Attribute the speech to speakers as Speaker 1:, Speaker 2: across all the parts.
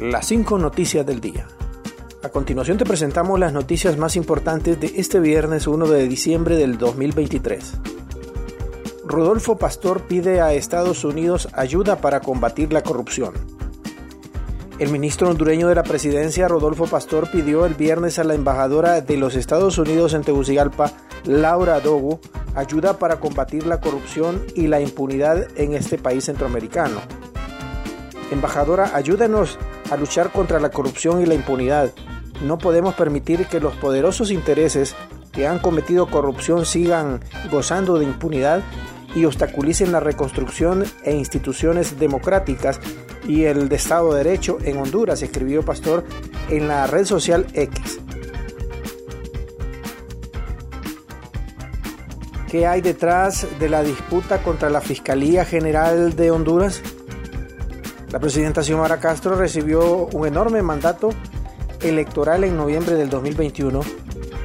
Speaker 1: las 5 noticias del día. A continuación te presentamos las noticias más importantes de este viernes 1 de diciembre del 2023. Rodolfo Pastor pide a Estados Unidos ayuda para combatir la corrupción. El ministro hondureño de la presidencia, Rodolfo Pastor, pidió el viernes a la embajadora de los Estados Unidos en Tegucigalpa, Laura Dogu, ayuda para combatir la corrupción y la impunidad en este país centroamericano. Embajadora, ayúdenos a luchar contra la corrupción y la impunidad. No podemos permitir que los poderosos intereses que han cometido corrupción sigan gozando de impunidad y obstaculicen la reconstrucción e instituciones democráticas y el de Estado de Derecho en Honduras, escribió Pastor en la red social X. ¿Qué hay detrás de la disputa contra la Fiscalía General de Honduras? La presidenta Xiomara Castro recibió un enorme mandato electoral en noviembre del 2021.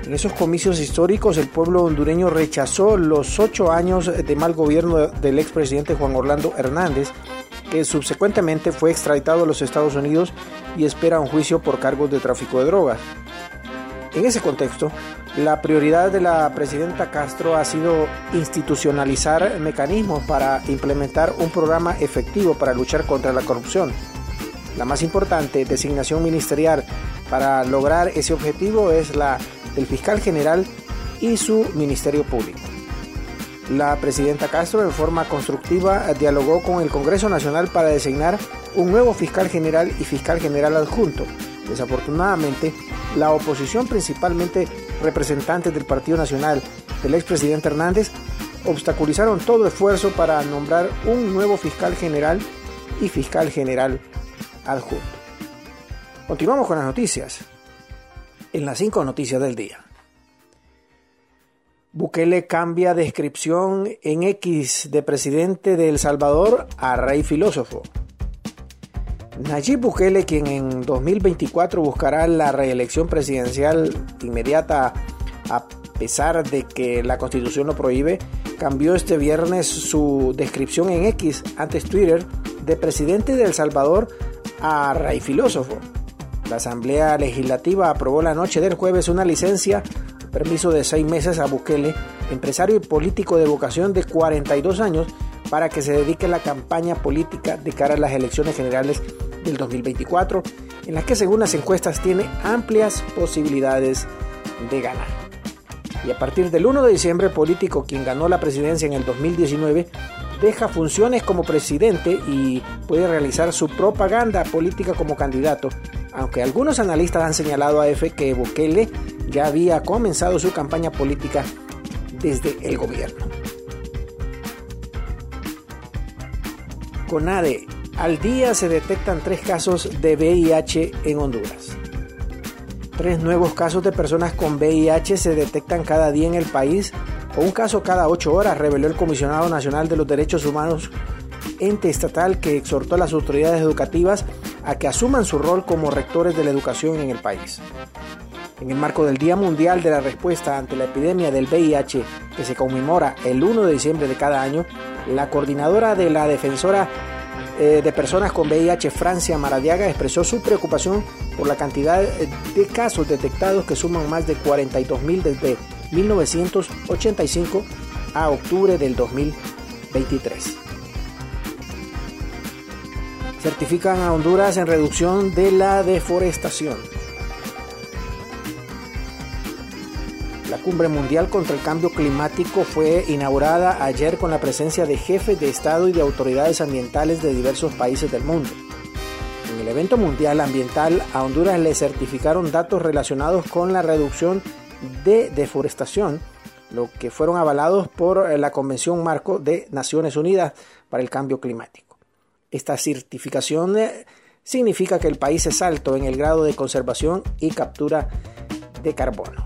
Speaker 1: En esos comicios históricos el pueblo hondureño rechazó los ocho años de mal gobierno del expresidente Juan Orlando Hernández, que subsecuentemente fue extraditado a los Estados Unidos y espera un juicio por cargos de tráfico de drogas. En ese contexto, la prioridad de la presidenta Castro ha sido institucionalizar mecanismos para implementar un programa efectivo para luchar contra la corrupción. La más importante designación ministerial para lograr ese objetivo es la del fiscal general y su ministerio público. La presidenta Castro en forma constructiva dialogó con el Congreso Nacional para designar un nuevo fiscal general y fiscal general adjunto. Desafortunadamente, la oposición, principalmente representantes del Partido Nacional del expresidente Hernández, obstaculizaron todo esfuerzo para nombrar un nuevo fiscal general y fiscal general adjunto. Continuamos con las noticias. En las cinco noticias del día. Bukele cambia descripción en X de presidente de El Salvador a rey filósofo. Nayib Bukele, quien en 2024 buscará la reelección presidencial inmediata a pesar de que la constitución lo prohíbe, cambió este viernes su descripción en X, antes Twitter, de presidente de El Salvador a rey filósofo. La Asamblea Legislativa aprobó la noche del jueves una licencia, permiso de seis meses a Bukele, empresario y político de vocación de 42 años, para que se dedique a la campaña política de cara a las elecciones generales del 2024, en las que según las encuestas tiene amplias posibilidades de ganar. Y a partir del 1 de diciembre, político quien ganó la presidencia en el 2019 deja funciones como presidente y puede realizar su propaganda política como candidato, aunque algunos analistas han señalado a EFE que Bukele ya había comenzado su campaña política desde el gobierno. CONADE al día se detectan tres casos de VIH en Honduras. Tres nuevos casos de personas con VIH se detectan cada día en el país, o un caso cada ocho horas, reveló el Comisionado Nacional de los Derechos Humanos, ente estatal que exhortó a las autoridades educativas a que asuman su rol como rectores de la educación en el país. En el marco del Día Mundial de la Respuesta ante la epidemia del VIH, que se conmemora el 1 de diciembre de cada año, la coordinadora de la defensora eh, de personas con VIH, Francia Maradiaga, expresó su preocupación por la cantidad de casos detectados que suman más de 42.000 desde 1985 a octubre del 2023. Certifican a Honduras en reducción de la deforestación. Cumbre mundial contra el cambio climático fue inaugurada ayer con la presencia de jefes de Estado y de autoridades ambientales de diversos países del mundo. En el evento mundial ambiental a Honduras le certificaron datos relacionados con la reducción de deforestación, lo que fueron avalados por la Convención Marco de Naciones Unidas para el Cambio Climático. Esta certificación eh, significa que el país es alto en el grado de conservación y captura de carbono.